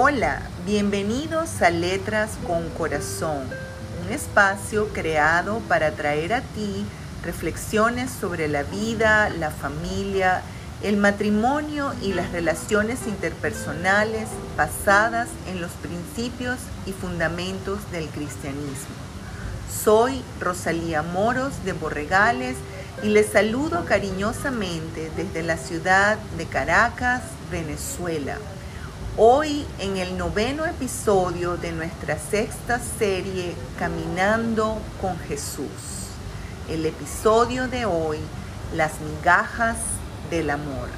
Hola, bienvenidos a Letras con Corazón, un espacio creado para traer a ti reflexiones sobre la vida, la familia, el matrimonio y las relaciones interpersonales basadas en los principios y fundamentos del cristianismo. Soy Rosalía Moros de Borregales y les saludo cariñosamente desde la ciudad de Caracas, Venezuela. Hoy en el noveno episodio de nuestra sexta serie Caminando con Jesús. El episodio de hoy, las migajas del amor.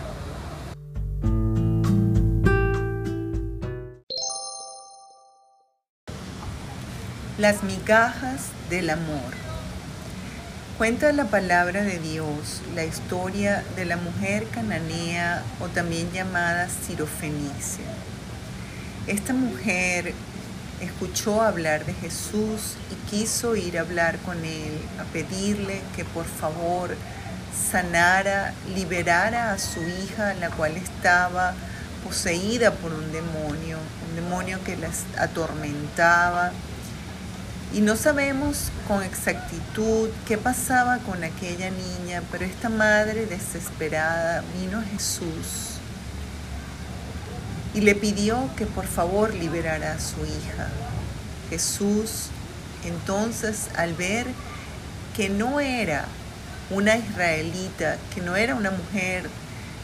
Las migajas del amor. Cuenta la palabra de Dios la historia de la mujer cananea o también llamada Sirofenicia. Esta mujer escuchó hablar de Jesús y quiso ir a hablar con él, a pedirle que por favor sanara, liberara a su hija, la cual estaba poseída por un demonio, un demonio que la atormentaba. Y no sabemos con exactitud qué pasaba con aquella niña, pero esta madre desesperada vino a Jesús y le pidió que por favor liberara a su hija. Jesús entonces al ver que no era una israelita, que no era una mujer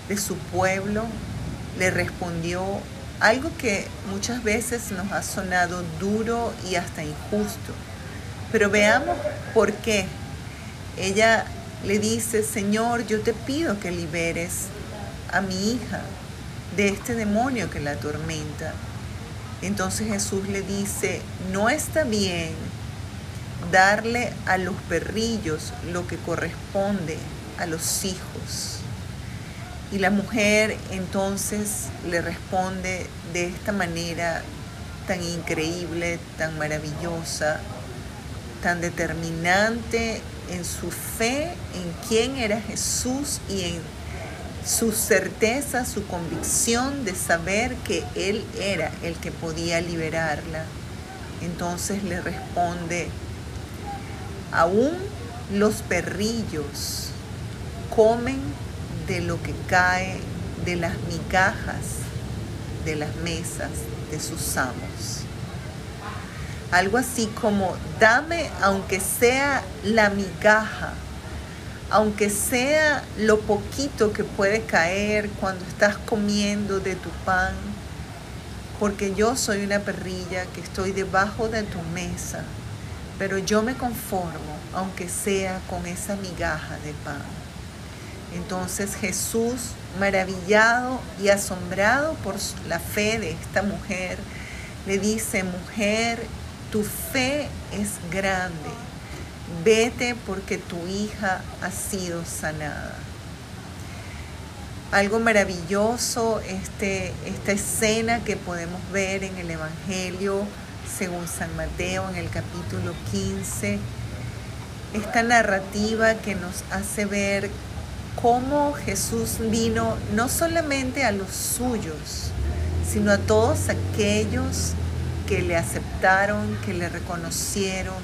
de su pueblo, le respondió algo que muchas veces nos ha sonado duro y hasta injusto. Pero veamos por qué. Ella le dice, Señor, yo te pido que liberes a mi hija de este demonio que la atormenta. Entonces Jesús le dice, no está bien darle a los perrillos lo que corresponde a los hijos. Y la mujer entonces le responde de esta manera tan increíble, tan maravillosa, tan determinante en su fe en quién era Jesús y en su certeza, su convicción de saber que Él era el que podía liberarla. Entonces le responde, aún los perrillos comen de lo que cae de las migajas de las mesas de sus amos. Algo así como, dame aunque sea la migaja aunque sea lo poquito que puede caer cuando estás comiendo de tu pan, porque yo soy una perrilla que estoy debajo de tu mesa, pero yo me conformo, aunque sea con esa migaja de pan. Entonces Jesús, maravillado y asombrado por la fe de esta mujer, le dice, mujer, tu fe es grande vete porque tu hija ha sido sanada. Algo maravilloso este, esta escena que podemos ver en el Evangelio según San Mateo en el capítulo 15, esta narrativa que nos hace ver cómo Jesús vino no solamente a los suyos, sino a todos aquellos que le aceptaron, que le reconocieron,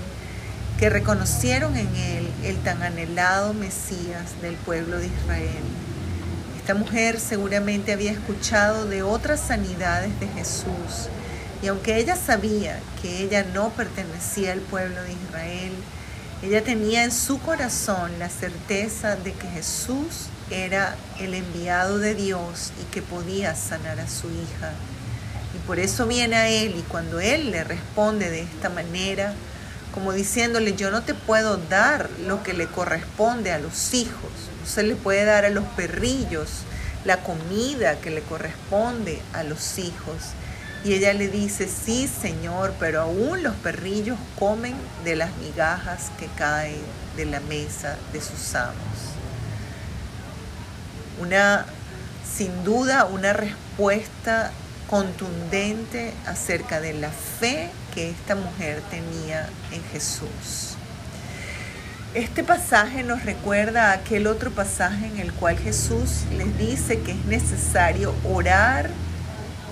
que reconocieron en él el tan anhelado Mesías del pueblo de Israel. Esta mujer seguramente había escuchado de otras sanidades de Jesús y aunque ella sabía que ella no pertenecía al pueblo de Israel, ella tenía en su corazón la certeza de que Jesús era el enviado de Dios y que podía sanar a su hija. Y por eso viene a él y cuando él le responde de esta manera, como diciéndole, yo no te puedo dar lo que le corresponde a los hijos, no se le puede dar a los perrillos la comida que le corresponde a los hijos. Y ella le dice, sí Señor, pero aún los perrillos comen de las migajas que caen de la mesa de sus amos. Una, sin duda, una respuesta contundente acerca de la fe que esta mujer tenía en Jesús. Este pasaje nos recuerda a aquel otro pasaje en el cual Jesús les dice que es necesario orar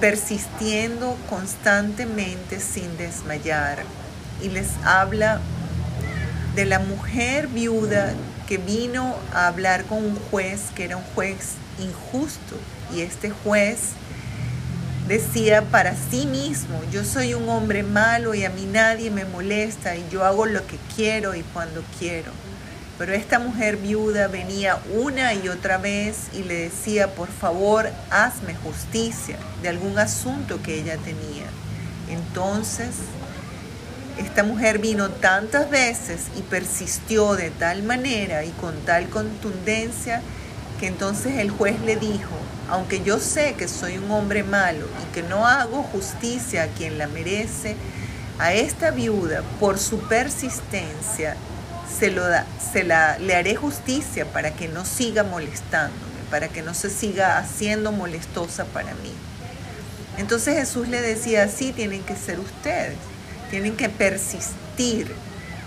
persistiendo constantemente sin desmayar. Y les habla de la mujer viuda que vino a hablar con un juez que era un juez injusto. Y este juez decía para sí mismo, yo soy un hombre malo y a mí nadie me molesta y yo hago lo que quiero y cuando quiero. Pero esta mujer viuda venía una y otra vez y le decía, por favor, hazme justicia de algún asunto que ella tenía. Entonces, esta mujer vino tantas veces y persistió de tal manera y con tal contundencia que entonces el juez le dijo, aunque yo sé que soy un hombre malo y que no hago justicia a quien la merece, a esta viuda, por su persistencia, se, lo da, se la, le haré justicia para que no siga molestándome, para que no se siga haciendo molestosa para mí. Entonces Jesús le decía, así tienen que ser ustedes, tienen que persistir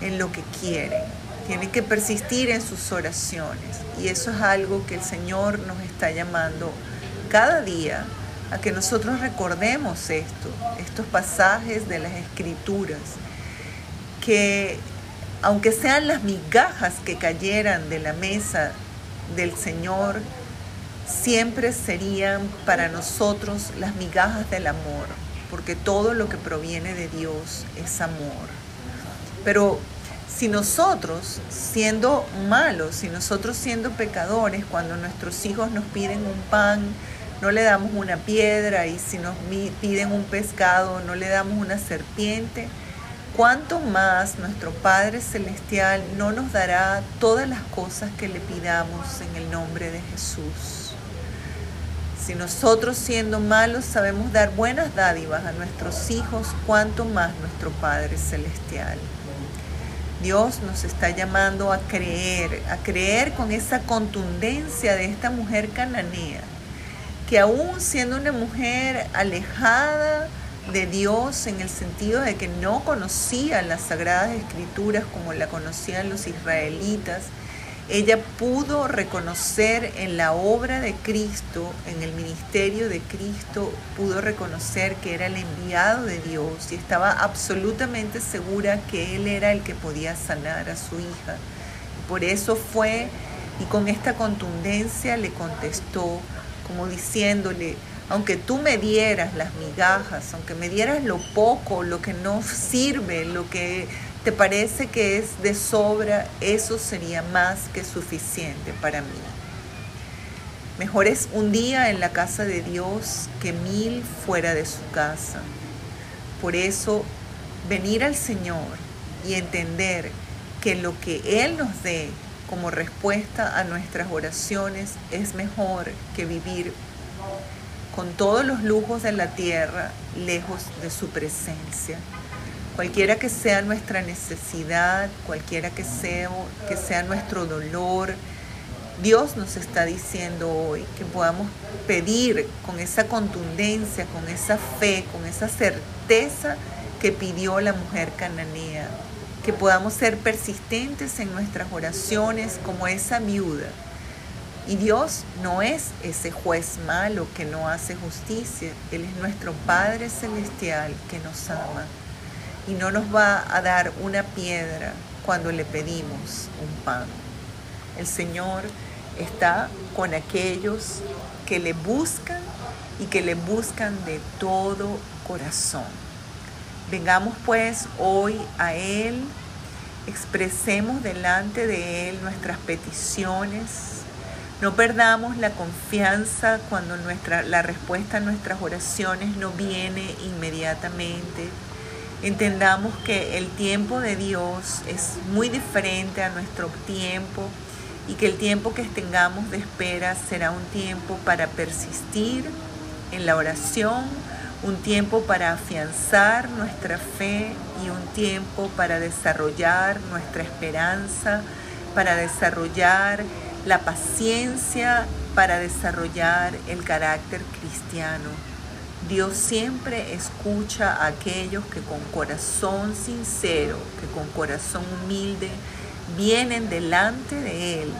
en lo que quieren, tienen que persistir en sus oraciones. Y eso es algo que el Señor nos está llamando cada día a que nosotros recordemos esto, estos pasajes de las escrituras, que aunque sean las migajas que cayeran de la mesa del Señor, siempre serían para nosotros las migajas del amor, porque todo lo que proviene de Dios es amor. Pero si nosotros, siendo malos, si nosotros siendo pecadores, cuando nuestros hijos nos piden un pan, no le damos una piedra y si nos piden un pescado, no le damos una serpiente, cuánto más nuestro Padre Celestial no nos dará todas las cosas que le pidamos en el nombre de Jesús. Si nosotros siendo malos sabemos dar buenas dádivas a nuestros hijos, cuánto más nuestro Padre Celestial. Dios nos está llamando a creer, a creer con esa contundencia de esta mujer cananea, que aún siendo una mujer alejada, de Dios en el sentido de que no conocía las sagradas escrituras como la conocían los israelitas, ella pudo reconocer en la obra de Cristo, en el ministerio de Cristo, pudo reconocer que era el enviado de Dios y estaba absolutamente segura que Él era el que podía sanar a su hija. Por eso fue y con esta contundencia le contestó, como diciéndole, aunque tú me dieras las migajas, aunque me dieras lo poco, lo que no sirve, lo que te parece que es de sobra, eso sería más que suficiente para mí. Mejor es un día en la casa de Dios que mil fuera de su casa. Por eso, venir al Señor y entender que lo que Él nos dé como respuesta a nuestras oraciones es mejor que vivir con todos los lujos de la tierra lejos de su presencia. Cualquiera que sea nuestra necesidad, cualquiera que sea, que sea nuestro dolor, Dios nos está diciendo hoy que podamos pedir con esa contundencia, con esa fe, con esa certeza que pidió la mujer cananea, que podamos ser persistentes en nuestras oraciones como esa viuda y Dios no es ese juez malo que no hace justicia. Él es nuestro Padre Celestial que nos ama y no nos va a dar una piedra cuando le pedimos un pan. El Señor está con aquellos que le buscan y que le buscan de todo corazón. Vengamos pues hoy a Él, expresemos delante de Él nuestras peticiones no perdamos la confianza cuando nuestra, la respuesta a nuestras oraciones no viene inmediatamente. Entendamos que el tiempo de Dios es muy diferente a nuestro tiempo y que el tiempo que tengamos de espera será un tiempo para persistir en la oración, un tiempo para afianzar nuestra fe y un tiempo para desarrollar nuestra esperanza, para desarrollar la paciencia para desarrollar el carácter cristiano. Dios siempre escucha a aquellos que con corazón sincero, que con corazón humilde, vienen delante de Él,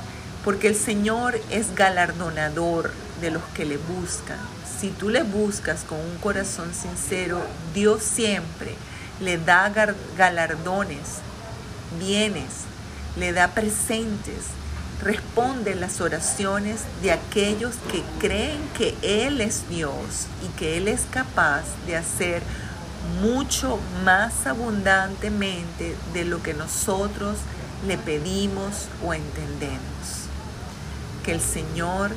porque el Señor es galardonador de los que le buscan. si tú le buscas con un corazón sincero, Dios siempre le da galardones, bienes, le da presentes, responde las oraciones de aquellos que creen que Él es Dios y que Él es capaz de hacer mucho más abundantemente de lo que nosotros le pedimos o entendemos. Que el Señor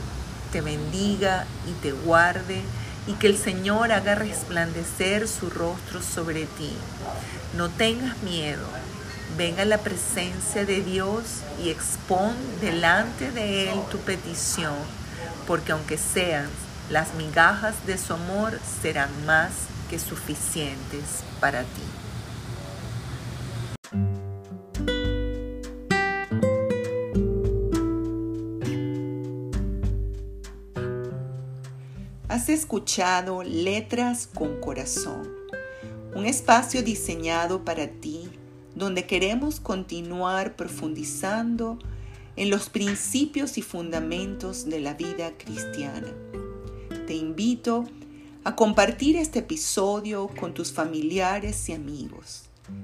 te bendiga y te guarde y que el Señor haga resplandecer su rostro sobre ti. No tengas miedo. Ven a la presencia de Dios y expon delante de Él tu petición, porque aunque sean las migajas de su amor, serán más que suficientes para ti. Has escuchado Letras con Corazón, un espacio diseñado para ti donde queremos continuar profundizando en los principios y fundamentos de la vida cristiana. Te invito a compartir este episodio con tus familiares y amigos.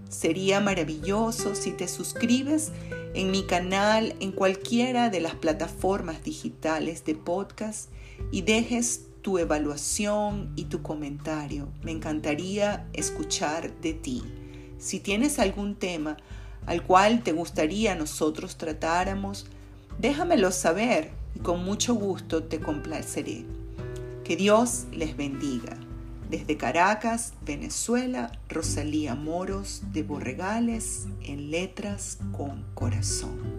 Sería maravilloso si te suscribes en mi canal en cualquiera de las plataformas digitales de podcast y dejes tu evaluación y tu comentario. Me encantaría escuchar de ti. Si tienes algún tema al cual te gustaría nosotros tratáramos, déjamelo saber y con mucho gusto te complaceré. Que Dios les bendiga. Desde Caracas, Venezuela, Rosalía Moros de Borregales en Letras con Corazón.